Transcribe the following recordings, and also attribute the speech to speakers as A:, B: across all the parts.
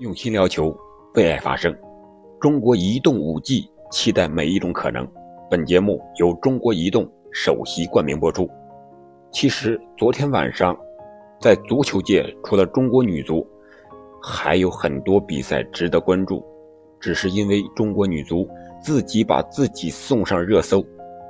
A: 用心聊球，为爱发声。中国移动五 G，期待每一种可能。本节目由中国移动首席冠名播出。其实昨天晚上，在足球界，除了中国女足，还有很多比赛值得关注。只是因为中国女足自己把自己送上热搜，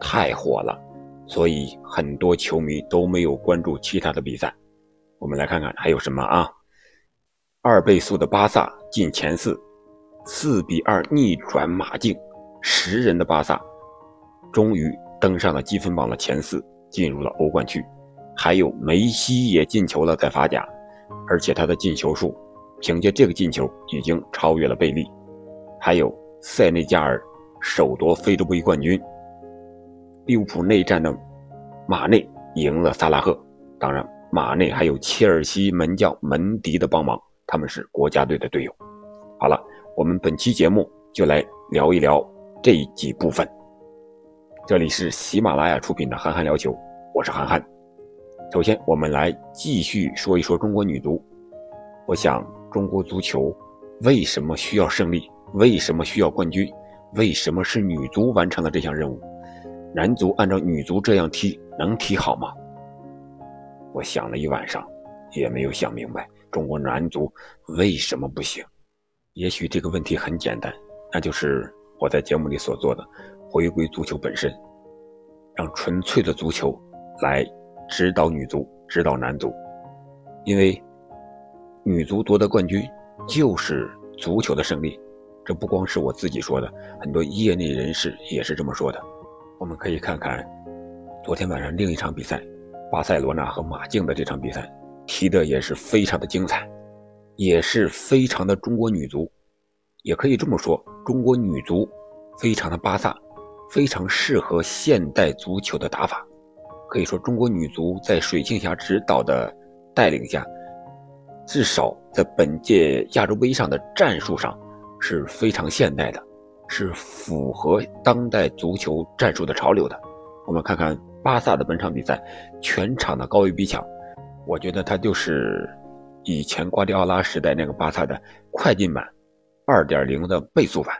A: 太火了，所以很多球迷都没有关注其他的比赛。我们来看看还有什么啊？二倍速的巴萨进前四，四比二逆转马竞，十人的巴萨终于登上了积分榜的前四，进入了欧冠区。还有梅西也进球了，在法甲，而且他的进球数凭借这个进球已经超越了贝利。还有塞内加尔首夺非洲杯冠军，利物浦内战的马内赢了萨拉赫。当然，马内还有切尔西门将门迪的帮忙。他们是国家队的队友。好了，我们本期节目就来聊一聊这几部分。这里是喜马拉雅出品的《憨憨聊球》，我是憨憨。首先，我们来继续说一说中国女足。我想，中国足球为什么需要胜利？为什么需要冠军？为什么是女足完成了这项任务？男足按照女足这样踢，能踢好吗？我想了一晚上，也没有想明白。中国男足为什么不行？也许这个问题很简单，那就是我在节目里所做的，回归足球本身，让纯粹的足球来指导女足、指导男足。因为女足夺得冠军就是足球的胜利，这不光是我自己说的，很多业内人士也是这么说的。我们可以看看昨天晚上另一场比赛，巴塞罗那和马竞的这场比赛。踢的也是非常的精彩，也是非常的中国女足，也可以这么说，中国女足非常的巴萨，非常适合现代足球的打法。可以说，中国女足在水庆霞指导的带领下，至少在本届亚洲杯上的战术上是非常现代的，是符合当代足球战术的潮流的。我们看看巴萨的本场比赛，全场的高位逼抢。我觉得他就是以前瓜迪奥拉时代那个巴萨的快进版，二点零的倍速版。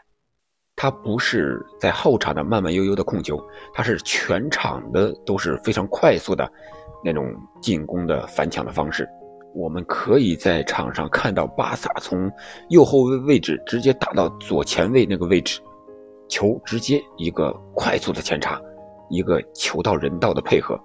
A: 他不是在后场的慢慢悠悠的控球，他是全场的都是非常快速的那种进攻的反抢的方式。我们可以在场上看到巴萨从右后卫位置直接打到左前卫那个位置，球直接一个快速的前插，一个球到人到的配合，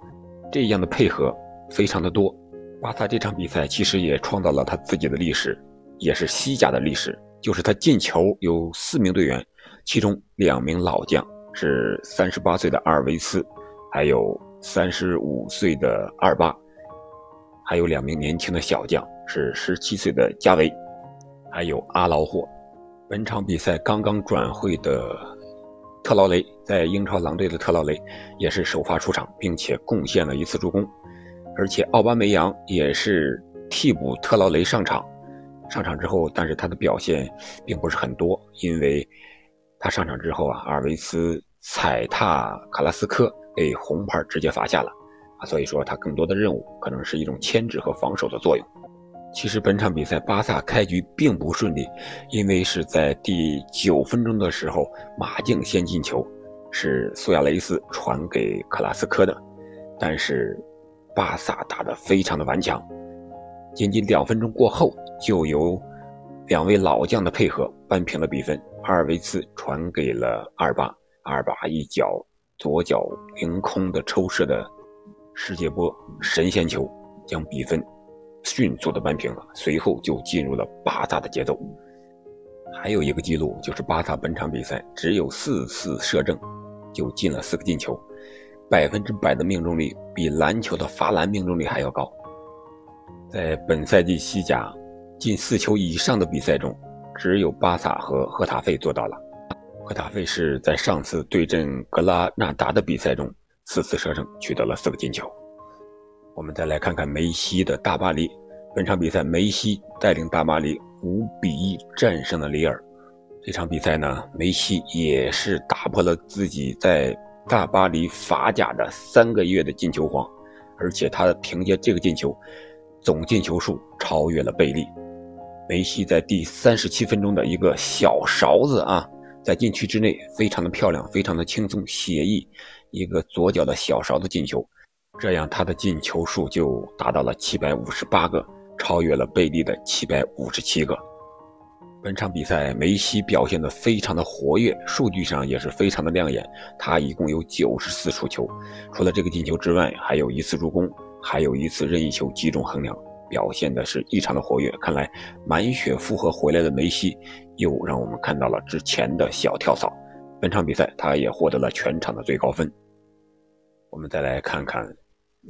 A: 这样的配合非常的多。巴萨这场比赛其实也创造了他自己的历史，也是西甲的历史。就是他进球有四名队员，其中两名老将是三十八岁的阿尔维斯，还有三十五岁的阿尔巴，还有两名年轻的小将是十七岁的加维，还有阿劳霍。本场比赛刚刚转会的特劳雷，在英超狼队的特劳雷也是首发出场，并且贡献了一次助攻。而且奥巴梅扬也是替补特劳雷上场，上场之后，但是他的表现并不是很多，因为他上场之后啊，阿尔维斯踩踏卡拉斯科被红牌直接罚下了，啊，所以说他更多的任务可能是一种牵制和防守的作用。其实本场比赛巴萨开局并不顺利，因为是在第九分钟的时候，马竞先进球，是苏亚雷斯传给克拉斯科的，但是。巴萨打得非常的顽强，仅仅两分钟过后，就由两位老将的配合扳平了比分。阿尔维斯传给了阿尔巴，阿尔巴一脚左脚凌空的抽射的世界波神仙球，将比分迅速的扳平了。随后就进入了巴萨的节奏。还有一个记录就是巴萨本场比赛只有四次射正，就进了四个进球。百分之百的命中率比篮球的罚篮命中率还要高。在本赛季西甲进四球以上的比赛中，只有巴萨和赫塔费做到了。赫塔费是在上次对阵格拉纳达的比赛中四次射正，取得了四个进球。我们再来看看梅西的大巴黎，本场比赛梅西带领大巴黎五比一战胜了里尔。这场比赛呢，梅西也是打破了自己在。大巴黎法甲的三个月的进球荒，而且他凭借这个进球，总进球数超越了贝利。梅西在第三十七分钟的一个小勺子啊，在禁区之内，非常的漂亮，非常的轻松写意，一个左脚的小勺子进球，这样他的进球数就达到了七百五十八个，超越了贝利的七百五十七个。本场比赛，梅西表现的非常的活跃，数据上也是非常的亮眼。他一共有九十四触球，除了这个进球之外，还有一次助攻，还有一次任意球击中横梁，表现的是异常的活跃。看来满血复活回来的梅西，又让我们看到了之前的小跳蚤。本场比赛，他也获得了全场的最高分。我们再来看看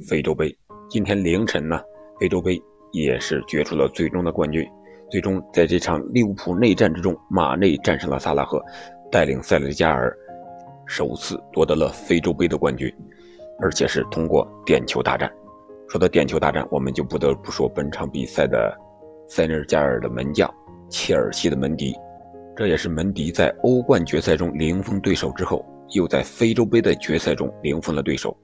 A: 非洲杯，今天凌晨呢，非洲杯也是决出了最终的冠军。最终，在这场利物浦内战之中，马内战胜了萨拉赫，带领塞内加尔首次夺得了非洲杯的冠军，而且是通过点球大战。说到点球大战，我们就不得不说本场比赛的塞内加尔的门将切尔西的门迪，这也是门迪在欧冠决赛中零封对手之后，又在非洲杯的决赛中零封了对手，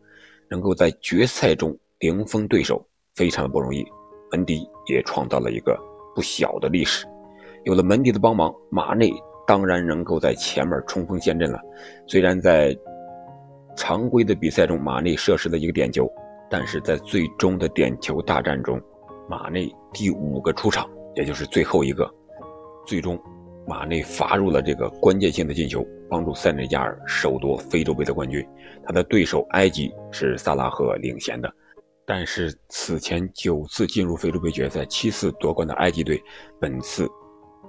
A: 能够在决赛中零封对手，非常的不容易。门迪也创造了一个。不小的历史，有了门迪的帮忙，马内当然能够在前面冲锋陷阵了。虽然在常规的比赛中，马内射失了一个点球，但是在最终的点球大战中，马内第五个出场，也就是最后一个，最终马内罚入了这个关键性的进球，帮助塞内加尔首夺非洲杯的冠军。他的对手埃及是萨拉赫领衔的。但是此前九次进入非洲杯决赛、七次夺冠的埃及队，本次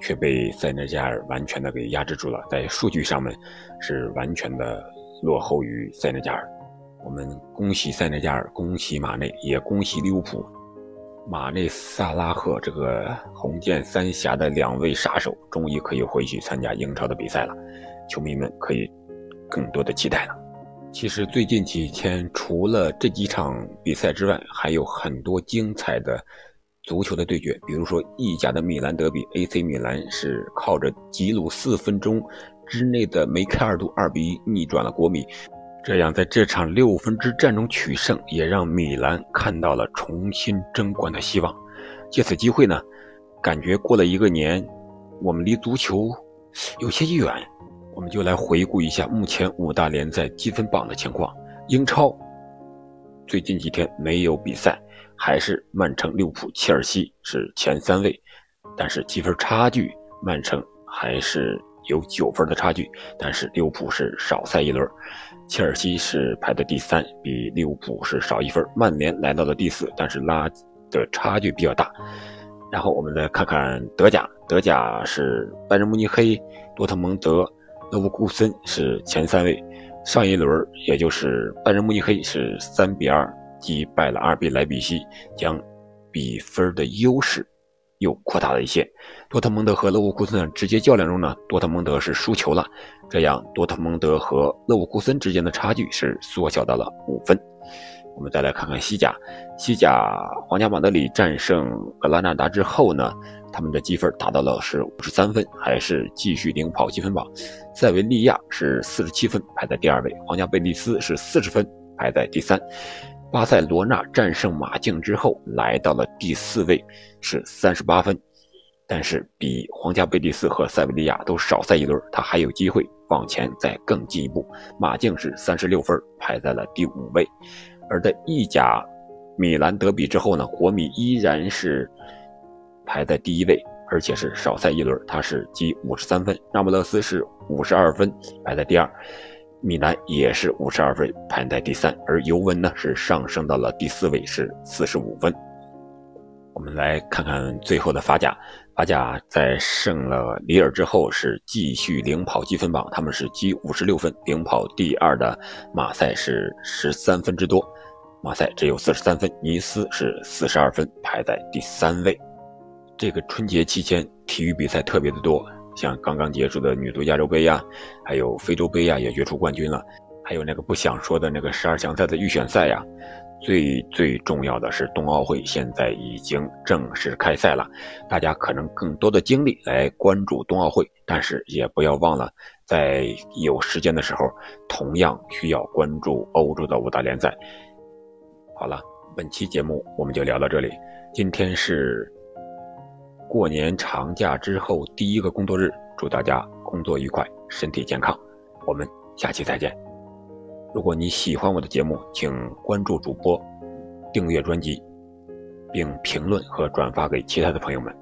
A: 却被塞内加尔完全的给压制住了，在数据上面是完全的落后于塞内加尔。我们恭喜塞内加尔，恭喜马内，也恭喜利物浦。马内、萨拉赫这个红箭三峡的两位杀手，终于可以回去参加英超的比赛了，球迷们可以更多的期待了。其实最近几天，除了这几场比赛之外，还有很多精彩的足球的对决。比如说意甲的米兰德比，AC 米兰是靠着吉鲁四分钟之内的梅开二度，二比一逆转了国米，这样在这场六分之战中取胜，也让米兰看到了重新争冠的希望。借此机会呢，感觉过了一个年，我们离足球有些远。我们就来回顾一下目前五大联赛积分榜的情况。英超最近几天没有比赛，还是曼城、利物浦、切尔西是前三位，但是积分差距，曼城还是有九分的差距，但是利物浦是少赛一轮，切尔西是排在第三，比利物浦是少一分。曼联来到了第四，但是拉的差距比较大。然后我们再看看德甲，德甲是拜仁慕尼黑、多特蒙德。勒沃库森是前三位，上一轮也就是拜仁慕尼黑是三比二击败了阿尔比莱比锡，将比分的优势又扩大了一些。多特蒙德和勒沃库森的直接较量中呢，多特蒙德是输球了，这样多特蒙德和勒沃库森之间的差距是缩小到了五分。我们再来看看西甲，西甲皇家马德里战胜格拉纳达之后呢，他们的积分达到了是五十三分，还是继续领跑积分榜。塞维利亚是四十七分，排在第二位；皇家贝蒂斯是四十分，排在第三。巴塞罗那战胜马竞之后来到了第四位，是三十八分，但是比皇家贝蒂斯和塞维利亚都少赛一轮，他还有机会往前再更进一步。马竞是三十六分，排在了第五位。而在意甲米兰德比之后呢，国米依然是排在第一位，而且是少赛一轮，他是积五十三分。那不勒斯是五十二分，排在第二，米兰也是五十二分，排在第三。而尤文呢是上升到了第四位，是四十五分。我们来看看最后的法甲，法甲在胜了里尔之后是继续领跑积分榜，他们是积五十六分，领跑第二的马赛是十三分之多。马赛只有四十三分，尼斯是四十二分，排在第三位。这个春节期间体育比赛特别的多，像刚刚结束的女足亚洲杯呀，还有非洲杯呀也决出冠军了，还有那个不想说的那个十二强赛的预选赛呀。最最重要的是冬奥会现在已经正式开赛了，大家可能更多的精力来关注冬奥会，但是也不要忘了，在有时间的时候，同样需要关注欧洲的五大联赛。好了，本期节目我们就聊到这里。今天是过年长假之后第一个工作日，祝大家工作愉快，身体健康。我们下期再见。如果你喜欢我的节目，请关注主播，订阅专辑，并评论和转发给其他的朋友们。